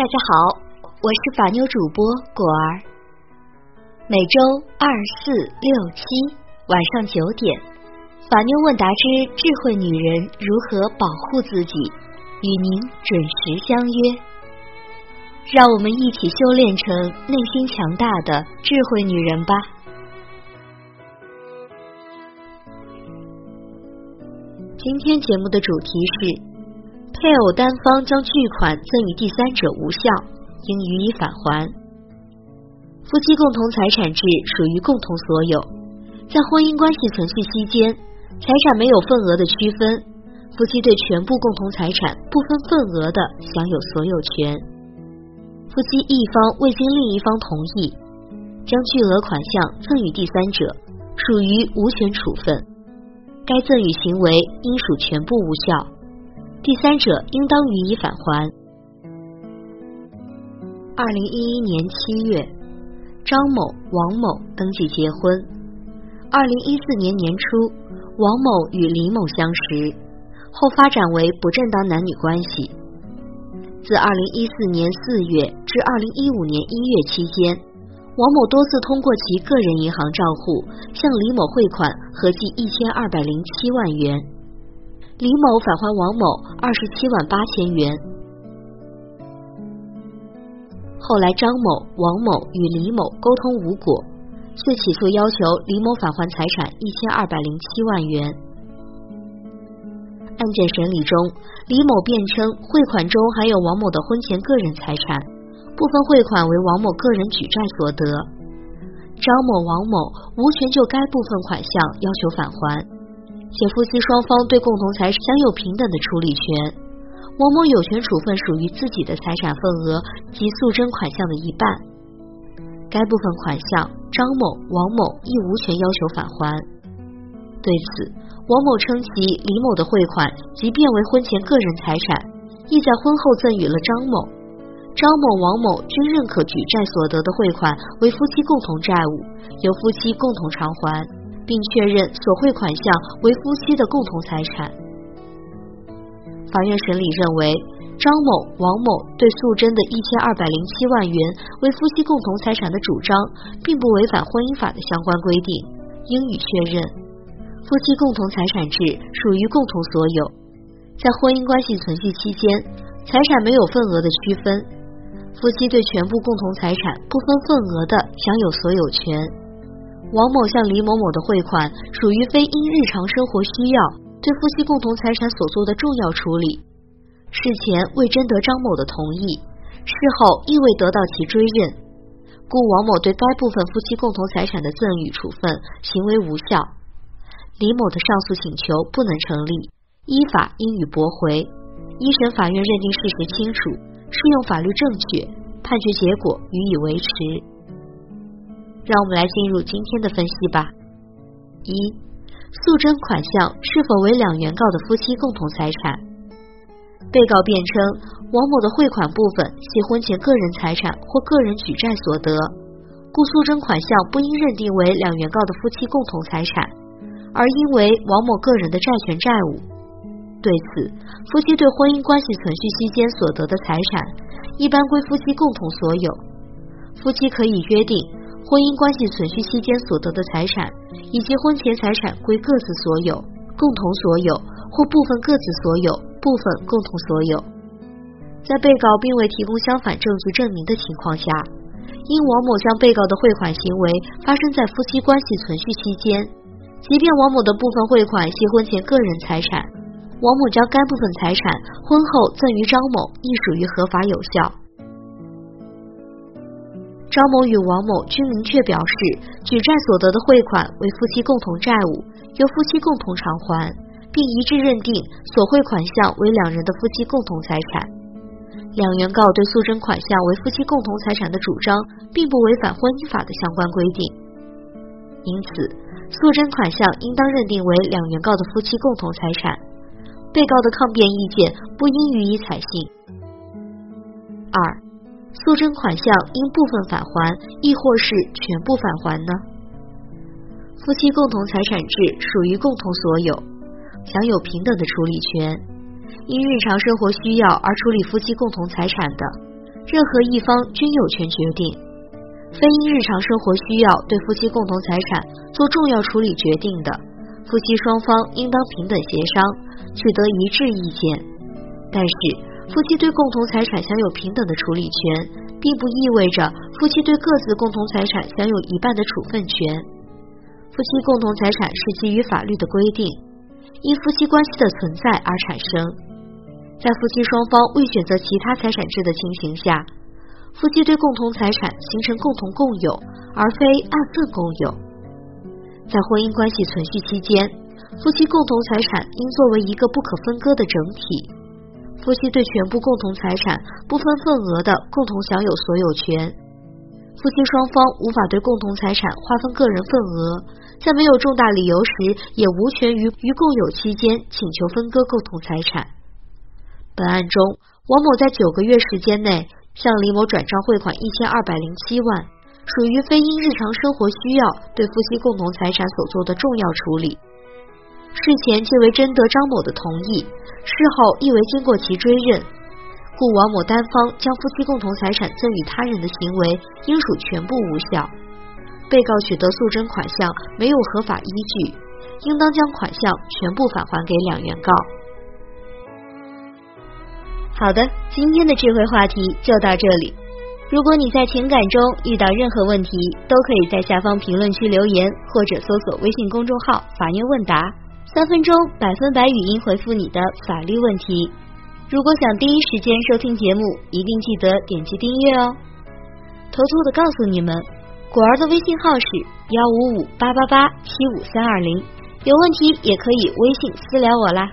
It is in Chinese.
大家好，我是法妞主播果儿。每周二、四、六、七晚上九点，法妞问答之智慧女人如何保护自己，与您准时相约。让我们一起修炼成内心强大的智慧女人吧。今天节目的主题是。配偶单方将巨款赠与第三者无效，应予以返还。夫妻共同财产制属于共同所有，在婚姻关系存续期间，财产没有份额的区分，夫妻对全部共同财产不分份额的享有所有权。夫妻一方未经另一方同意，将巨额款项赠与第三者，属于无权处分，该赠与行为应属全部无效。第三者应当予以返还。二零一一年七月，张某、王某登记结婚。二零一四年年初，王某与李某相识，后发展为不正当男女关系。自二零一四年四月至二零一五年一月期间，王某多次通过其个人银行账户向李某汇款合计一千二百零七万元。李某返还王某二十七万八千元。后来，张某、王某与李某沟通无果，遂起诉要求李某返还财产一千二百零七万元。案件审理中，李某辩称汇款中含有王某的婚前个人财产，部分汇款为王某个人举债所得，张某、王某无权就该部分款项要求返还。且夫妻双方对共同财产享有平等的处理权，王某有权处分属于自己的财产份额及诉争款项的一半，该部分款项张某、王某亦无权要求返还。对此，王某称其李某的汇款即变为婚前个人财产，亦在婚后赠与了张某，张某、王某均认可举债所得的汇款为夫妻共同债务，由夫妻共同偿还。并确认所汇款项为夫妻的共同财产。法院审理认为，张某、王某对诉争的一千二百零七万元为夫妻共同财产的主张，并不违反婚姻法的相关规定，应予确认。夫妻共同财产制属于共同所有，在婚姻关系存续期间，财产没有份额的区分，夫妻对全部共同财产不分份额的享有所有权。王某向李某某的汇款属于非因日常生活需要对夫妻共同财产所做的重要处理，事前未征得张某的同意，事后亦未得到其追认，故王某对该部分夫妻共同财产的赠与处分行为无效，李某的上诉请求不能成立，依法应予驳回。一审法院认定事实清楚，适用法律正确，判决结果予以维持。让我们来进入今天的分析吧。一、诉争款项是否为两原告的夫妻共同财产？被告辩称，王某的汇款部分系婚前个人财产或个人举债所得，故诉争款项不应认定为两原告的夫妻共同财产，而应为王某个人的债权债务。对此，夫妻对婚姻关系存续期间所得的财产，一般归夫妻共同所有。夫妻可以约定。婚姻关系存续期间所得的财产，以及婚前财产归各自所有、共同所有或部分各自所有、部分共同所有。在被告并未提供相反证据证明的情况下，因王某向被告的汇款行为发生在夫妻关系存续期间，即便王某的部分汇款系婚前个人财产，王某将该部分财产婚后赠与张某，亦属于合法有效。张某与王某均明确表示，举债所得的汇款为夫妻共同债务，由夫妻共同偿还，并一致认定所汇款项为两人的夫妻共同财产。两原告对诉争款项为夫妻共同财产的主张，并不违反婚姻法的相关规定，因此诉争款项应当认定为两原告的夫妻共同财产。被告的抗辩意见不应予以采信。二。诉争款项应部分返还，亦或是全部返还呢？夫妻共同财产制属于共同所有，享有平等的处理权。因日常生活需要而处理夫妻共同财产的，任何一方均有权决定。非因日常生活需要对夫妻共同财产做重要处理决定的，夫妻双方应当平等协商，取得一致意见。但是，夫妻对共同财产享有平等的处理权，并不意味着夫妻对各自共同财产享有一半的处分权。夫妻共同财产是基于法律的规定。因夫妻关系的存在而产生，在夫妻双方未选择其他财产制的情形下，夫妻对共同财产形成共同共有，而非按份共有。在婚姻关系存续期间，夫妻共同财产应作为一个不可分割的整体，夫妻对全部共同财产不分份额的共同享有所有权。夫妻双方无法对共同财产划分个人份额，在没有重大理由时，也无权于于共有期间请求分割共同财产。本案中，王某在九个月时间内向李某转账汇款一千二百零七万，属于非因日常生活需要对夫妻共同财产所做的重要处理。事前既为征得张某的同意，事后亦为经过其追认。故王某单方将夫妻共同财产赠与他人的行为，应属全部无效。被告取得诉争款项没有合法依据，应当将款项全部返还给两原告。好的，今天的智慧话题就到这里。如果你在情感中遇到任何问题，都可以在下方评论区留言，或者搜索微信公众号“法院问答”，三分钟百分百语音回复你的法律问题。如果想第一时间收听节目，一定记得点击订阅哦。偷偷的告诉你们，果儿的微信号是幺五五八八八七五三二零，有问题也可以微信私聊我啦。